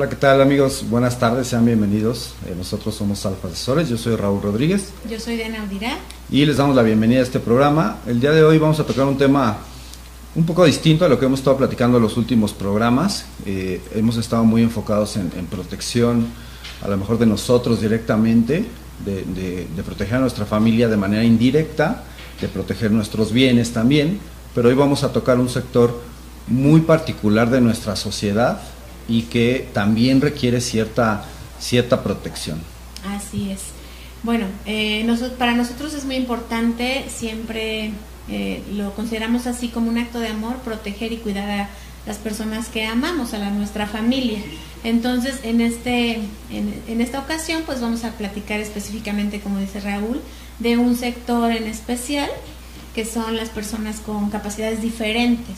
Hola, ¿qué tal amigos? Buenas tardes, sean bienvenidos. Eh, nosotros somos Alfa Asesores, yo soy Raúl Rodríguez. Yo soy Diana Audirá. Y les damos la bienvenida a este programa. El día de hoy vamos a tocar un tema un poco distinto a lo que hemos estado platicando en los últimos programas. Eh, hemos estado muy enfocados en, protección, a lo mejor de nosotros directamente, de, de proteger a nuestra familia de manera indirecta, de proteger nuestros bienes también, pero hoy vamos a tocar un sector muy particular de nuestra sociedad y que también requiere cierta, cierta protección. Así es. Bueno, eh, para nosotros es muy importante, siempre eh, lo consideramos así como un acto de amor, proteger y cuidar a las personas que amamos, a la, nuestra familia. Entonces, en, este, en, en esta ocasión, pues vamos a platicar específicamente, como dice Raúl, de un sector en especial, que son las personas con capacidades diferentes.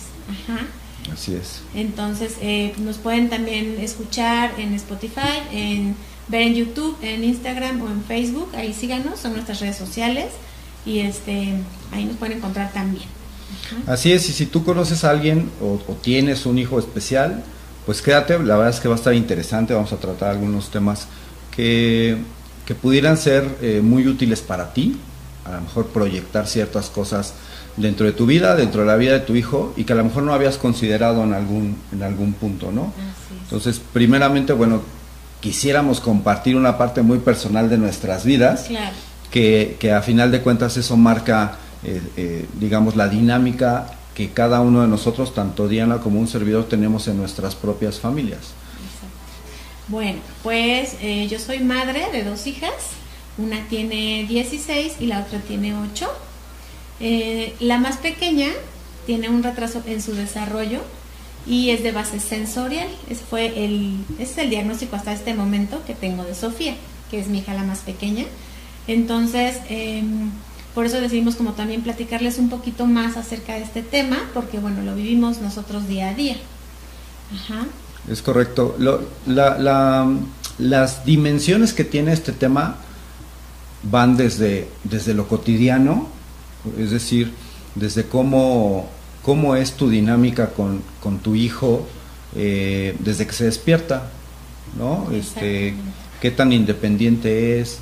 Ajá. Así es. Entonces, eh, nos pueden también escuchar en Spotify, en ver en YouTube, en Instagram o en Facebook. Ahí síganos, son nuestras redes sociales y este ahí nos pueden encontrar también. Así es, y si tú conoces a alguien o, tienes un hijo especial, pues quédate, la verdad es que va a estar interesante, vamos a tratar algunos temas que, que pudieran ser eh, muy útiles para ti, a lo mejor proyectar ciertas cosas dentro de tu vida, dentro de la vida de tu hijo y que a lo mejor no habías considerado en algún, en algún punto, ¿no? Entonces, primeramente, bueno, quisiéramos compartir una parte muy personal de nuestras vidas, que, que, a final de cuentas eso marca, eh, eh, digamos, la dinámica que cada uno de nosotros, tanto Diana como un servidor, tenemos en nuestras propias familias. Bueno, pues eh, yo soy madre de dos hijas, una tiene 16 y la otra tiene 8 eh, la más pequeña tiene un retraso en su desarrollo y es de base sensorial. Ese fue el, es el diagnóstico hasta este momento que tengo de Sofía, que es mi hija la más pequeña. Entonces, em, por eso decidimos como también platicarles un poquito más acerca de este tema, porque bueno, lo vivimos nosotros día a día. Ajá. Es correcto. las dimensiones que tiene este tema van desde, desde lo cotidiano es decir, desde cómo, cómo es tu dinámica con, con tu hijo eh, desde que se despierta, ¿no? Este, qué tan independiente es,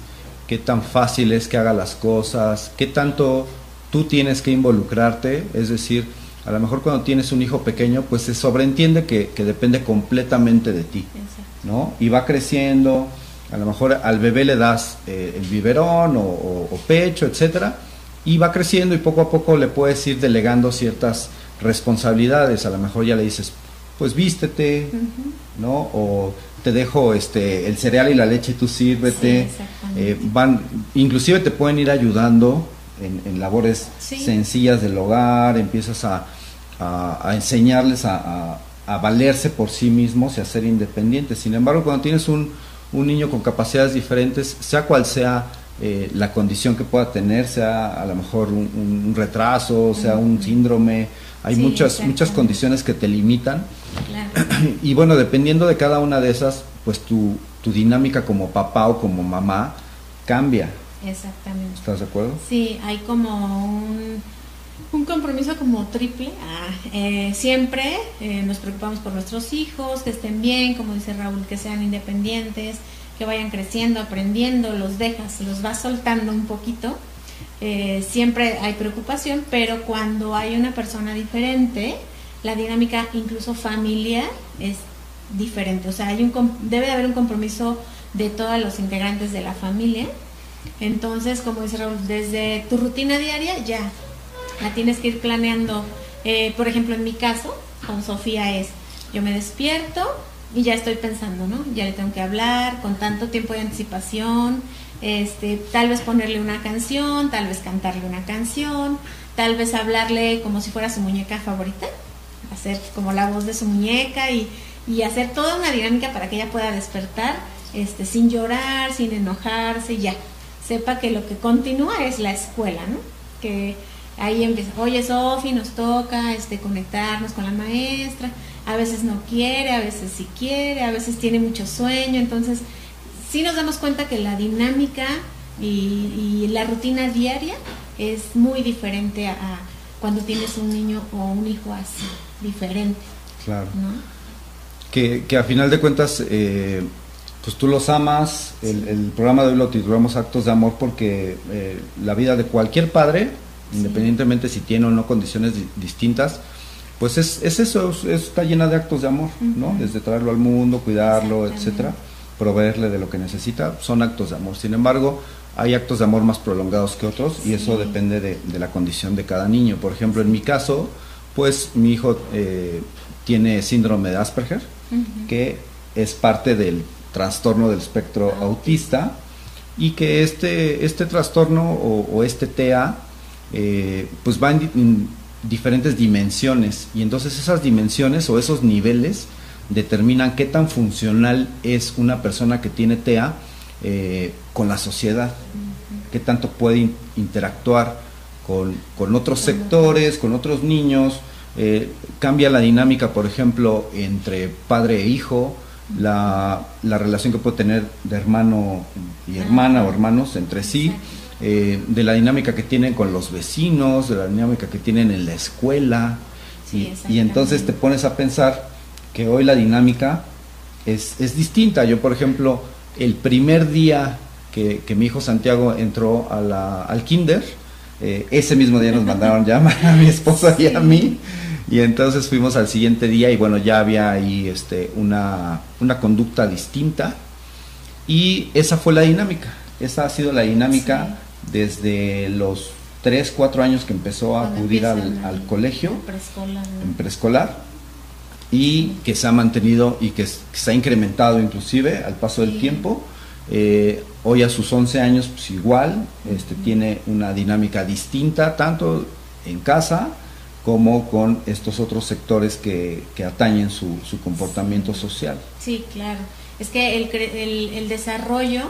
qué tan fácil es que haga las cosas, qué tanto tú tienes que involucrarte, es decir, a lo mejor cuando tienes un hijo pequeño, pues se sobreentiende que, depende completamente de ti, ¿no? Y va creciendo, a lo mejor al bebé le das eh, el biberón o, o pecho, etcétera, y va creciendo y poco a poco le puedes ir delegando ciertas responsabilidades. A lo mejor ya le dices, pues vístete, ¿no? O te dejo este el cereal y la leche, tú sírvete. Eh, van, inclusive te pueden ir ayudando en, labores sencillas del hogar, empiezas a, a, enseñarles a, a, valerse por sí mismos y a ser independientes. Sin embargo, cuando tienes un, un niño con capacidades diferentes, sea cual sea eh, la condición que pueda tener, sea a lo mejor un, retraso, sea un síndrome, hay muchas, muchas condiciones que te limitan. Y bueno, dependiendo de cada una de esas, pues tu, tu dinámica como papá o como mamá cambia. Exactamente. ¿Estás de acuerdo? Sí, hay como un, un compromiso como triple. Ah, eh, siempre eh, nos preocupamos por nuestros hijos, que estén bien, como dice Raúl, que sean independientes, que vayan creciendo, aprendiendo, los dejas, los vas soltando un poquito. Eh, siempre hay preocupación, pero cuando hay una persona diferente, la dinámica incluso familiar es diferente. O sea, hay un, debe de haber un compromiso de todos los integrantes de la familia. Entonces, como dice Raúl, desde tu rutina diaria ya la tienes que ir planeando. Eh, por ejemplo, en mi caso, con Sofía es, yo me despierto, y ya estoy pensando, ¿no? Ya le tengo que hablar con tanto tiempo de anticipación, este, tal vez ponerle una canción, tal vez cantarle una canción, tal vez hablarle como si fuera su muñeca favorita, hacer como la voz de su muñeca y, y hacer toda una dinámica para que ella pueda despertar este, sin llorar, sin enojarse, ya. Sepa que lo que continúa es la escuela, ¿no? Que ahí empieza, oye Sofi, nos toca este, conectarnos con la maestra, a veces no quiere, a veces sí quiere, a veces tiene mucho sueño, entonces sí nos damos cuenta que la dinámica y, la rutina diaria es muy diferente a, cuando tienes un niño o un hijo así, diferente. Claro. que, que a final de cuentas, eh, pues tú los amas, el, programa de hoy lo titulamos Actos de Amor porque eh, la vida de cualquier padre, independientemente si tiene o no condiciones distintas, pues es, es eso, está llena de actos de amor, ¿no? Desde traerlo al mundo, cuidarlo, etcétera, proveerle de lo que necesita, son actos de amor. Sin embargo, hay actos de amor más prolongados que otros y eso depende de, la condición de cada niño. Por ejemplo, en mi caso, pues mi hijo eh, tiene síndrome de Asperger, que es parte del trastorno del espectro ah, autista y que este, este trastorno o, este TEA eh, pues va en, diferentes dimensiones. Y entonces esas dimensiones o esos niveles determinan qué tan funcional es una persona que tiene TEA eh, con la sociedad, qué tanto puede interactuar con, con, otros sectores, con otros niños, eh, cambia la dinámica, por ejemplo, entre padre e hijo, la, la, relación que puede tener de hermano y hermana o hermanos entre sí, eh, de la dinámica que tienen con los vecinos, de la dinámica que tienen en la escuela. y, entonces te pones a pensar que hoy la dinámica es, es distinta. Yo, por ejemplo, el primer día que, que mi hijo Santiago entró a la, al kinder, eh, ese mismo día nos mandaron llamar a mi esposa y a mí y entonces fuimos al siguiente día y bueno, ya había ahí este, una, una conducta distinta. Y esa fue la dinámica. Esa ha sido la dinámica desde los 3, 4 años que empezó a acudir al, colegio. En preescolar. Y que se ha mantenido y que, se ha incrementado inclusive al paso del tiempo. Eh, hoy a sus 11 años, pues igual, este, tiene una dinámica distinta, tanto en casa como con estos otros sectores que, que atañen su, su, comportamiento social. Sí, claro. Es que el, el, el desarrollo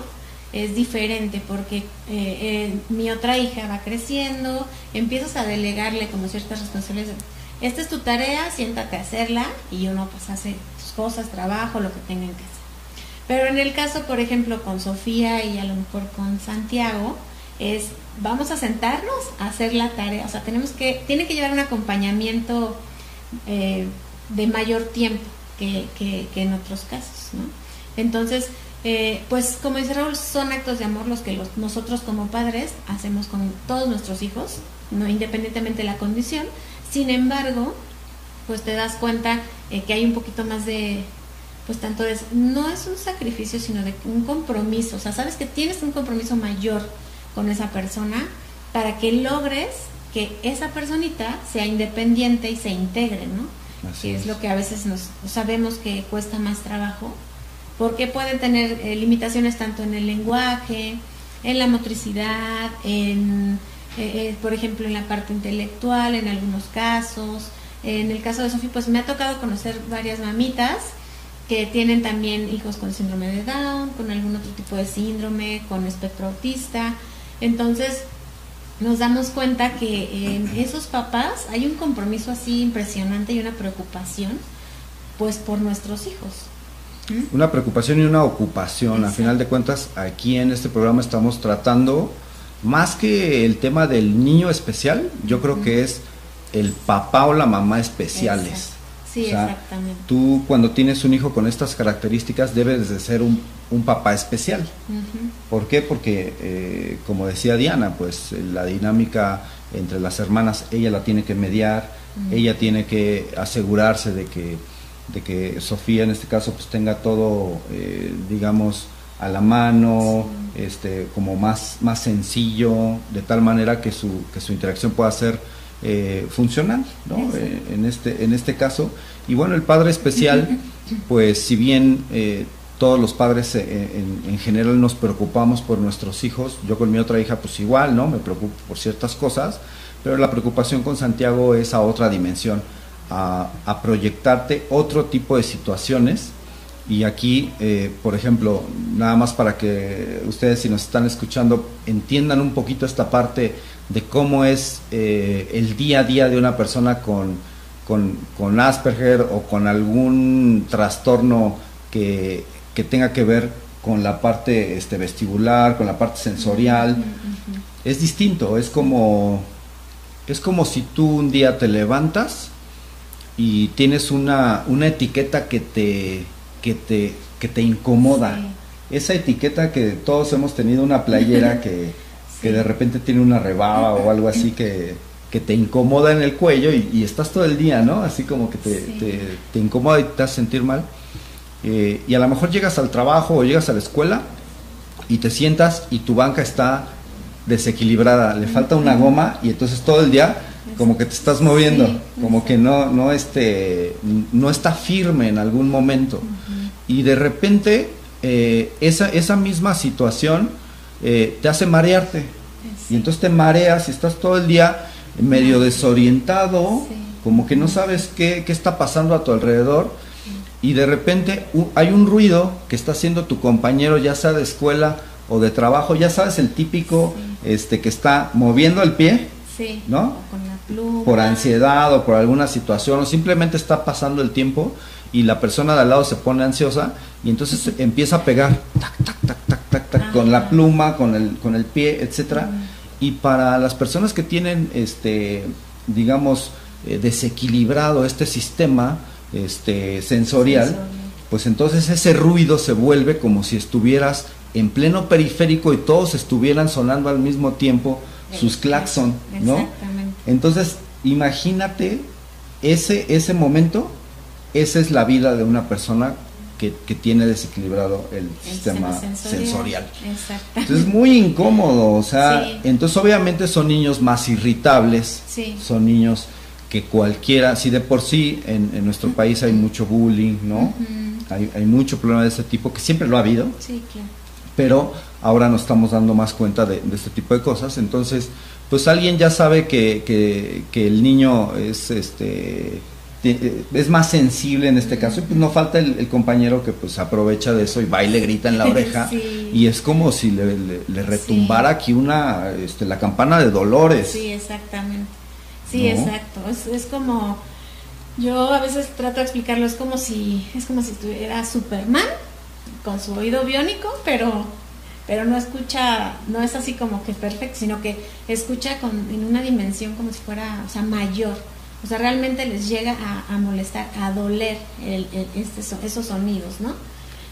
es diferente porque eh, eh, mi otra hija va creciendo, empiezas a delegarle como ciertas responsabilidades. Esta es tu tarea, siéntate a hacerla y uno pues hace sus cosas, trabajo, lo que tengan que hacer. Pero en el caso, por ejemplo, con Sofía y a lo mejor con Santiago, es vamos a sentarnos a hacer la tarea. O sea, tenemos que, tiene que llevar un acompañamiento eh, de mayor tiempo que, que, en otros casos, ¿no? Entonces, eh, pues como dice Raúl, son actos de amor los que los, nosotros como padres hacemos con todos nuestros hijos, no independientemente de la condición. Sin embargo, pues te das cuenta eh, que hay un poquito más de, pues tanto es, no es un sacrificio, sino de un compromiso. O sea, sabes que tienes un compromiso mayor con esa persona para que logres que esa personita sea independiente y se integre, ¿no? que es. lo que a veces nos sabemos que cuesta más trabajo, porque pueden tener eh, limitaciones tanto en el lenguaje, en la motricidad, en, eh, eh, por ejemplo, en la parte intelectual, en algunos casos. En el caso de Sofía, pues me ha tocado conocer varias mamitas que tienen también hijos con síndrome de Down, con algún otro tipo de síndrome, con espectro autista, entonces, nos damos cuenta que en esos papás hay un compromiso así impresionante y una preocupación, pues por nuestros hijos. ¿Mm? Una preocupación y una ocupación. A final de cuentas, aquí en este programa estamos tratando, más que el tema del niño especial, yo creo que es el papá o la mamá especiales. Sí, exactamente. Tú cuando tienes un hijo con estas características debes de ser un, papá especial. ¿Por qué? Porque, eh, como decía Diana, pues la dinámica entre las hermanas, ella la tiene que mediar, ella tiene que asegurarse de que, de que Sofía en este caso pues tenga todo, eh, digamos, a la mano, este, como más, más sencillo, de tal manera que su, que su interacción pueda ser eh, funcional, ¿no? Eh, en, este, en este caso. Y bueno, el padre especial, pues si bien eh, todos los padres en, general nos preocupamos por nuestros hijos, yo con mi otra hija pues igual, ¿no? Me preocupo por ciertas cosas, pero la preocupación con Santiago es a otra dimensión, a, a proyectarte otro tipo de situaciones. Y aquí, por ejemplo, nada más para que ustedes si nos están escuchando entiendan un poquito esta parte de cómo es eh, el día a día de una persona con, con, Asperger o con algún trastorno que, tenga que ver con la parte este, vestibular, con la parte sensorial. Es distinto, es como, es como si tú un día te levantas, y tienes una, una etiqueta que te, que te, que te incomoda. Esa etiqueta que todos hemos tenido una playera que, que de repente tiene una rebaba o algo así que, que te incomoda en el cuello y, estás todo el día, ¿no? Así como que te, te, incomoda y te hace sentir mal. Eh, y a lo mejor llegas al trabajo o llegas a la escuela y te sientas y tu banca está desequilibrada, le falta una goma y entonces todo el día como que te estás moviendo, como que no, no, este, no está firme en algún momento. Y de repente eh, esa, esa misma situación eh, te hace marearte. Y entonces te mareas y estás todo el día medio desorientado, como que no sabes qué, qué, está pasando a tu alrededor. Y de repente hay un ruido que está haciendo tu compañero, ya sea de escuela o de trabajo, ya sabes, el típico este que está moviendo el pie, ¿no? Por ansiedad o por alguna situación, o simplemente está pasando el tiempo y la persona de al lado se pone ansiosa y entonces empieza a pegar tac, tac, tac, tac, tac, tac, con la ah. pluma, con el, con el pie, etcétera. Y para las personas que tienen, este, digamos, eh, desequilibrado este sistema este, sensorial, pues entonces ese ruido se vuelve como si estuvieras en pleno periférico y todos estuvieran sonando al mismo tiempo sus claxon, ¿no? Entonces, imagínate ese, ese momento, esa es la vida de una persona que, tiene desequilibrado el, sistema, sensorial. Entonces es muy incómodo, o sea, entonces obviamente son niños más irritables, son niños que cualquiera, si de por sí en, nuestro país hay mucho bullying, ¿no? hay, hay, mucho problema de ese tipo, que siempre lo ha habido, pero ahora nos estamos dando más cuenta de, este tipo de cosas, entonces pues alguien ya sabe que, que, que el niño es este es más sensible en este caso y pues no falta el, compañero que pues aprovecha de eso y va y le grita en la oreja y es como si le, retumbara aquí una este, la campana de dolores. Sí exactamente. Sí exacto. Es, es como yo a veces trato de explicarlo es como si es como si tuviera Superman con su oído biónico pero pero no escucha, no es así como que perfecto, sino que escucha con, en una dimensión como si fuera, o sea, mayor. O sea, realmente les llega a, molestar, a doler el, este, esos sonidos, ¿no?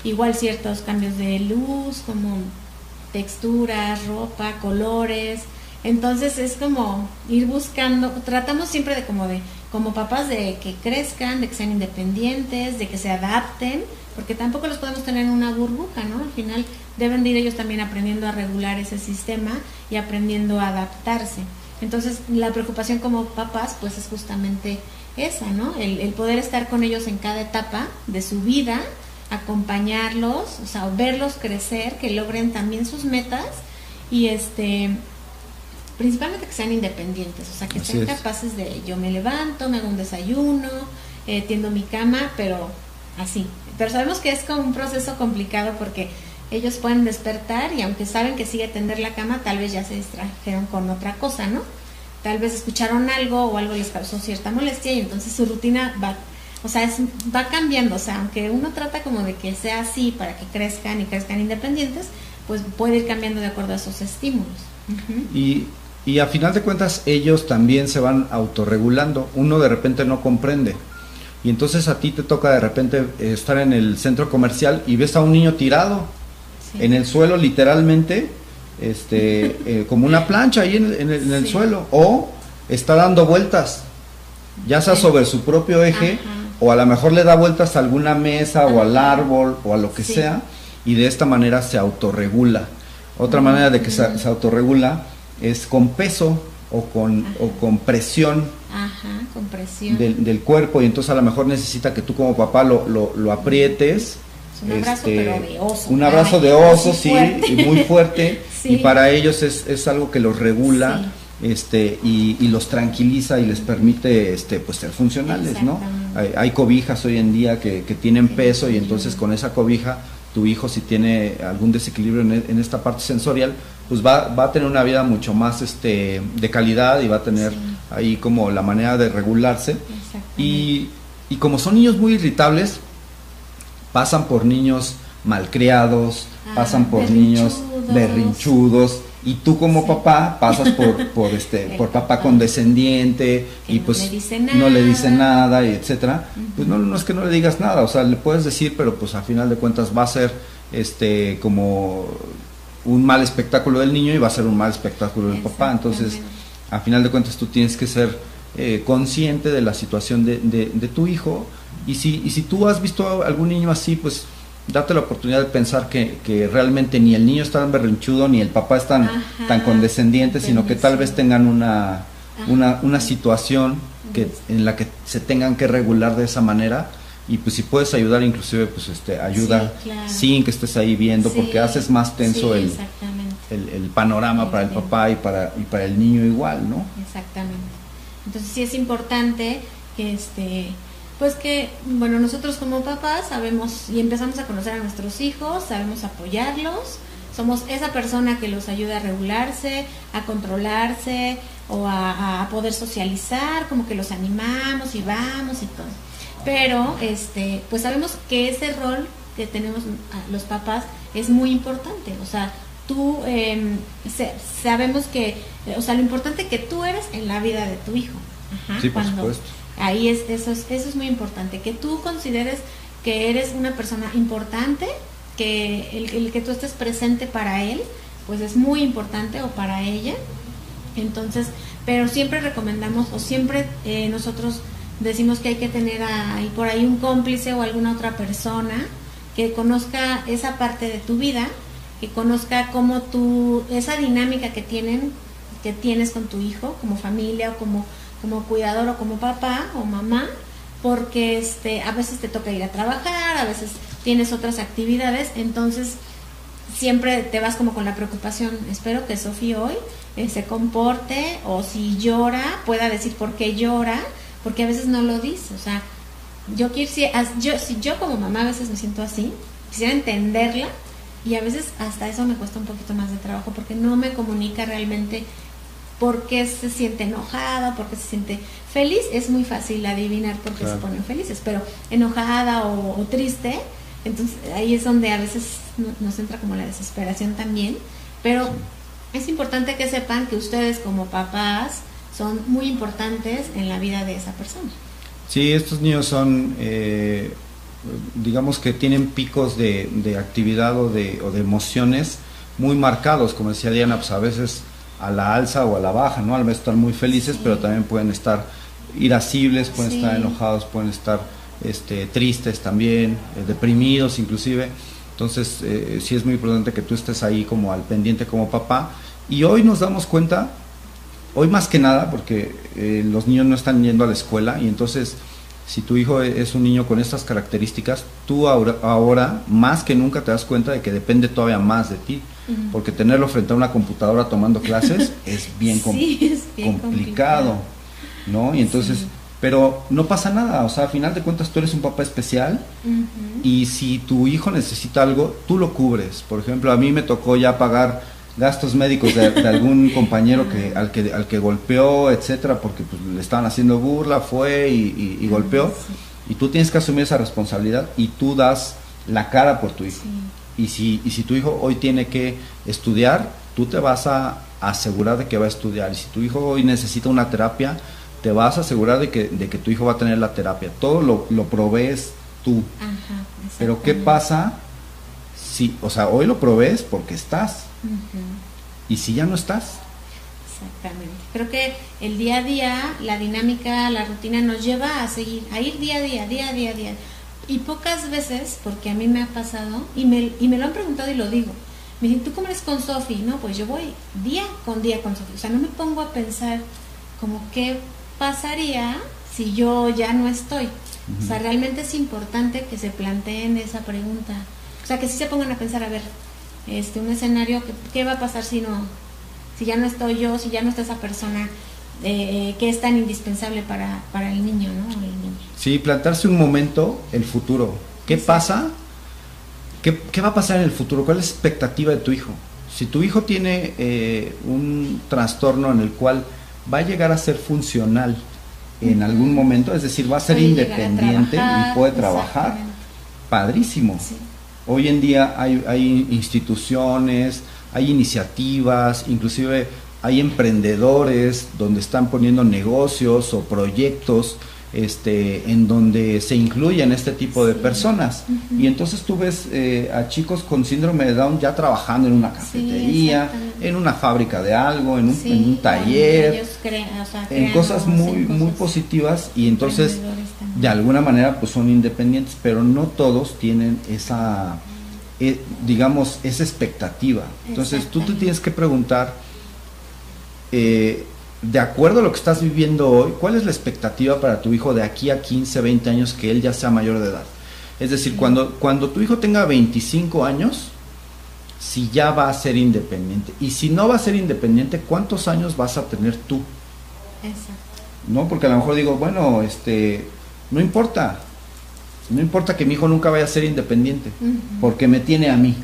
Igual ciertos cambios de luz, como texturas, ropa, colores. Entonces es como ir buscando, tratamos siempre de como de, como papás de que crezcan, de que sean independientes, de que se adapten, porque tampoco los podemos tener en una burbuja, ¿no? Al final deben de ir ellos también aprendiendo a regular ese sistema y aprendiendo a adaptarse. Entonces, la preocupación como papás, pues es justamente esa, ¿no? El, poder estar con ellos en cada etapa de su vida, acompañarlos, o sea, verlos crecer, que logren también sus metas y este principalmente que sean independientes, o sea, que sean capaces de yo me levanto, me hago un desayuno, eh, tiendo mi cama, pero así. Pero sabemos que es como un proceso complicado porque ellos pueden despertar y aunque saben que sigue tender la cama, tal vez ya se distrajeron con otra cosa, ¿no? Tal vez escucharon algo o algo les causó cierta molestia y entonces su rutina va, o sea, es, va cambiando, o sea, aunque uno trata como de que sea así para que crezcan y crezcan independientes, pues puede ir cambiando de acuerdo a esos estímulos. Y y a final de cuentas ellos también se van autorregulando. Uno de repente no comprende. Y entonces a ti te toca de repente estar en el centro comercial y ves a un niño tirado en el suelo literalmente, este, eh, como una plancha ahí en, el, suelo, o está dando vueltas, ya sea sobre su propio eje, o a lo mejor le da vueltas a alguna mesa o al árbol o a lo que sea, y de esta manera se autorregula. Otra manera de que se, se, autorregula es con peso o con, o con presión, Del, cuerpo, y entonces a lo mejor necesita que tú como papá lo, lo aprietes un abrazo, este, pero de oso. Un abrazo de oso, sí, y muy fuerte. Y para ellos es, es, algo que los regula. Este, y, y, los tranquiliza y les permite este, pues, ser funcionales, ¿no? Hay, cobijas hoy en día que, que tienen peso y entonces con esa cobija tu hijo si tiene algún desequilibrio en, en, esta parte sensorial, pues va, va a tener una vida mucho más este, de calidad y va a tener ahí como la manera de regularse. Y, y como son niños muy irritables, pasan por niños malcriados, ah, pasan por niños berrinchudos. y tú como papá pasas por por este por papá condescendiente y pues no le dice nada. y etcétera. Pues no no es que no le digas nada o sea le puedes decir pero pues a final de cuentas va a ser este como un mal espectáculo del niño y va a ser un mal espectáculo del papá. Entonces a final de cuentas tú tienes que ser eh, consciente de la situación de, de, tu hijo. Y si y si tú has visto a algún niño así pues date la oportunidad de pensar que, que, realmente ni el niño está tan berrinchudo ni el papá es tan, tan condescendiente, sino que tal vez tengan una, una, una, situación que, en la que se tengan que regular de esa manera. Y pues si puedes ayudar inclusive pues este ayuda sin que estés ahí viendo porque haces más tenso el, el, el, panorama para el papá y para, y para el niño igual, ¿no? Exactamente. Entonces sí es importante que este pues que, bueno, nosotros como papás sabemos y empezamos a conocer a nuestros hijos, sabemos apoyarlos, somos esa persona que los ayuda a regularse, a controlarse o a, poder socializar, como que los animamos y vamos y todo. Pero, este, pues sabemos que ese rol que tenemos los papás es muy importante, o sea, tú em, sabemos que, o sea, lo importante que tú eres en la vida de tu hijo. Ajá, sí, por supuesto Ahí es, eso, es, eso es muy importante, que tú consideres que eres una persona importante, que el, que tú estés presente para él, pues es muy importante o para ella. Entonces, pero siempre recomendamos o siempre eh, nosotros decimos que hay que tener ahí por ahí un cómplice o alguna otra persona que conozca esa parte de tu vida, que conozca cómo tú, esa dinámica que tienen, que tienes con tu hijo, como familia o como como cuidador o como papá o mamá, porque este, a veces te toca ir a trabajar, a veces tienes otras actividades, entonces siempre te vas como con la preocupación, espero que Sofía hoy eh, se comporte o si llora pueda decir por qué llora, porque a veces no lo dice, o sea, yo si yo, si yo como mamá a veces me siento así, quisiera entenderla y a veces hasta eso me cuesta un poquito más de trabajo porque no me comunica realmente por qué se siente enojada, por qué se siente feliz, es muy fácil adivinar por qué se ponen felices, pero enojada o, triste, entonces ahí es donde a veces nos entra como la desesperación también, pero es importante que sepan que ustedes como papás son muy importantes en la vida de esa persona. Sí, estos niños son, eh, digamos que tienen picos de, de actividad o de, o de emociones muy marcados, como decía Diana, pues a veces a la alza o a la baja, ¿no? Al vez están muy felices, pero también pueden estar irascibles, pueden estar enojados, pueden estar este, tristes también, eh, deprimidos inclusive. Entonces, eh, sí es muy importante que tú estés ahí como al pendiente como papá. Y hoy nos damos cuenta, hoy más que nada, porque eh, los niños no están yendo a la escuela y entonces si tu hijo es un niño con estas características, tú ahora, ahora, más que nunca te das cuenta de que depende todavía más de ti, porque tenerlo frente a una computadora tomando clases es bien, complicado, ¿no? Y entonces, pero no pasa nada, o sea, a final de cuentas tú eres un papá especial y si tu hijo necesita algo, tú lo cubres. Por ejemplo, a mí me tocó ya pagar gastos médicos de, algún compañero que al que al que golpeó, etcétera, porque pues, le estaban haciendo burla, fue y, golpeó. Y tú tienes que asumir esa responsabilidad y tú das la cara por tu hijo. Y, si, y si tu hijo hoy tiene que estudiar, tú te vas a asegurar de que va a estudiar. Y si tu hijo hoy necesita una terapia, te vas a asegurar de que, de que tu hijo va a tener la terapia. Todo lo, lo provees tú. Pero ¿qué pasa si, o sea, hoy lo provees porque estás? ¿Y si ya no estás? Exactamente. Creo que el día a día, la dinámica, la rutina nos lleva a seguir, a ir día a día, día a día, día. Y pocas veces, porque a mí me ha pasado, y me, y me lo han preguntado y lo digo, me dicen, ¿tú cómo eres con Sofi? No, pues yo voy día con día con Sofi. O sea, no me pongo a pensar como qué pasaría si yo ya no estoy. O sea, realmente es importante que se planteen esa pregunta. O sea, que sí se pongan a pensar, a ver, este, un escenario, que, ¿qué va a pasar si no, si ya no estoy yo, si ya no está esa persona eh, que es tan indispensable para, para el niño, ¿no? Sí, plantarse un momento el futuro. ¿Qué pasa? ¿Qué, ¿Qué, va a pasar en el futuro? ¿Cuál es la expectativa de tu hijo? Si tu hijo tiene eh, un trastorno en el cual va a llegar a ser funcional en algún momento, es decir, va a ser independiente y puede trabajar, padrísimo. Hoy en día hay, instituciones, hay iniciativas, inclusive hay emprendedores donde están poniendo negocios o proyectos este, en donde se incluyen este tipo de personas. Y entonces tú ves eh, a chicos con síndrome de Down ya trabajando en una cafetería, en una fábrica de algo, en un, taller, en cosas muy, muy positivas y entonces de alguna manera pues son independientes, pero no todos tienen esa, eh, digamos, esa expectativa. Entonces tú te tienes que preguntar, eh, de acuerdo a lo que estás viviendo hoy, ¿cuál es la expectativa para tu hijo de aquí a 15, 20 años que él ya sea mayor de edad? Es decir, cuando, cuando tu hijo tenga 25 años, si ya va a ser independiente. Y si no va a ser independiente, ¿cuántos años vas a tener tú? Exacto. ¿No? Porque a lo mejor digo, bueno, este, no importa. No importa que mi hijo nunca vaya a ser independiente, porque me tiene a mí.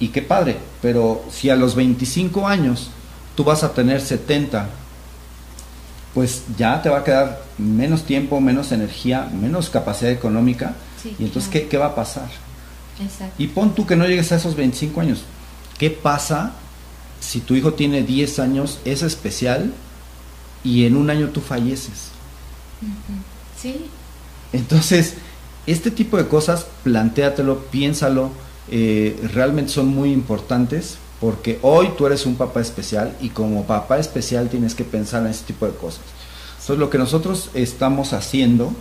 Y qué padre, pero si a los 25 años tú vas a tener 70, pues ya te va a quedar menos tiempo, menos energía, menos capacidad económica. y entonces, ¿qué, va a pasar? Y pon tú que no llegues a esos 25 años. ¿Qué pasa si tu hijo tiene 10 años, es especial y en un año tú falleces? Sí. Entonces, este tipo de cosas, plantéatelo, piénsalo, eh, realmente son muy importantes porque hoy tú eres un papá especial y como papá especial tienes que pensar en ese tipo de cosas. Entonces lo que nosotros estamos haciendo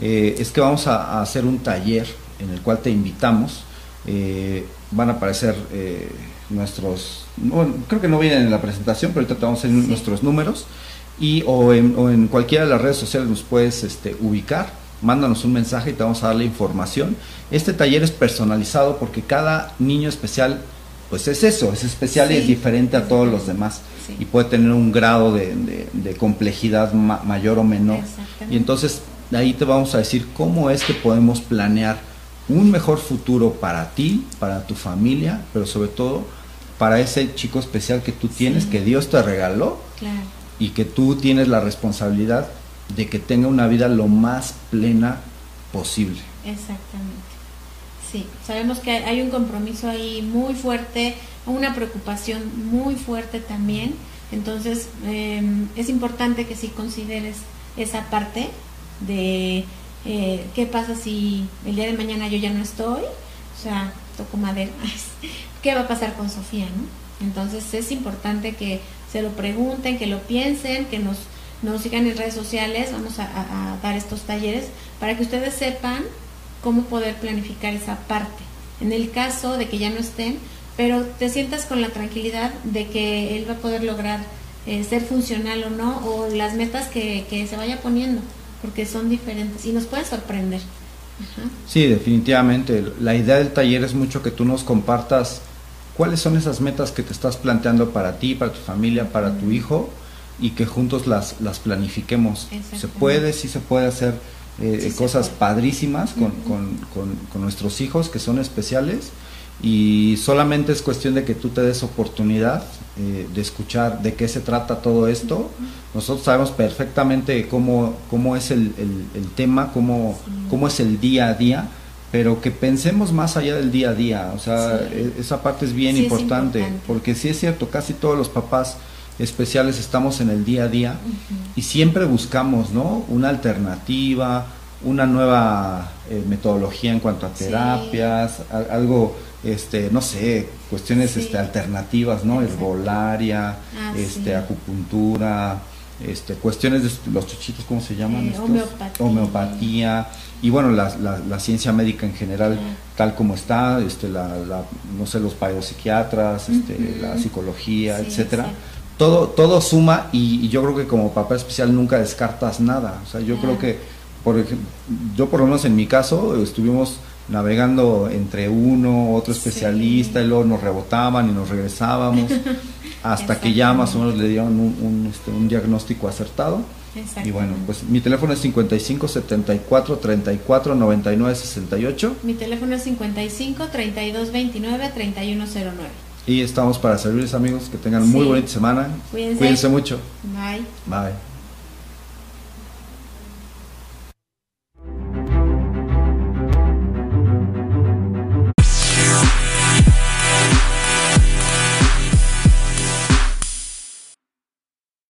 eh, es que vamos a, hacer un taller en el cual te invitamos. Eh, van a aparecer eh, nuestros, creo que no vienen en la presentación, pero ahorita te vamos a hacer nuestros números y o en, cualquiera de las redes sociales nos puedes este, ubicar mándanos un mensaje y te vamos a dar la información. Este taller es personalizado porque cada niño especial pues es eso, es especial y es diferente a todos los demás y puede tener un grado de, complejidad mayor o menor. Y entonces de ahí te vamos a decir cómo es que podemos planear un mejor futuro para ti, para tu familia, pero sobre todo para ese chico especial que tú tienes, que Dios te regaló y que tú tienes la responsabilidad de que tenga una vida lo más plena posible. Exactamente. Sí, sabemos que hay un compromiso ahí muy fuerte, una preocupación muy fuerte también. Entonces, em, es importante que sí consideres esa parte de eh, qué pasa si el día de mañana yo ya no estoy, o sea, toco madera, ¿qué va a pasar con Sofía? ¿no? Entonces, es importante que se lo pregunten, que lo piensen, que nos, nos sigan en redes sociales, vamos a dar estos talleres para que ustedes sepan cómo poder planificar esa parte. En el caso de que ya no estén, pero te sientas con la tranquilidad de que él va a poder lograr eh, ser funcional o no, o las metas que, que, se vaya poniendo, porque son diferentes y nos pueden sorprender. Sí, definitivamente. La idea del taller es mucho que tú nos compartas cuáles son esas metas que te estás planteando para ti, para tu familia, para tu hijo y que juntos las, las planifiquemos. Se puede, sí se puede hacer eh, cosas padrísimas con, con, nuestros hijos que son especiales y solamente es cuestión de que tú te des oportunidad eh, de escuchar de qué se trata todo esto. Nosotros sabemos perfectamente cómo, cómo es el, el, tema, cómo, cómo es el día a día, pero que pensemos más allá del día a día. O sea, e, esa parte es bien importante, importante, porque sí es cierto, casi todos los papás especiales estamos en el día a día y siempre buscamos ¿no? una alternativa, una nueva eh, metodología en cuanto a terapias, algo, este, no sé, cuestiones este, alternativas, ¿no? Herbolaria, ah, este, acupuntura, este, cuestiones de los chuchitos, ¿cómo se llaman? Eh, homeopatía. homeopatía. Y bueno, la, la, ciencia médica en general, tal como está, este, la, no sé, los biopsiquiatras, este, la psicología, etcétera todo, todo suma y, yo creo que como papá especial nunca descartas nada. O sea, yo creo que, por ejemplo, yo por lo menos en mi caso, estuvimos navegando entre uno, otro especialista, y luego nos rebotaban y nos regresábamos, hasta que ya más o menos le dieron un, este, un diagnóstico acertado. Y bueno, pues mi teléfono es 55 74 34 99 68. Mi teléfono es 55 32 29 31 09. Y estamos para servirles amigos, que tengan muy bonita semana. Cuídense. Cuídense mucho. Bye. Bye.